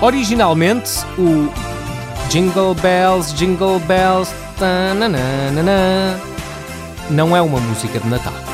Originalmente, o Jingle Bells, Jingle Bells, tananana, não é uma música de Natal.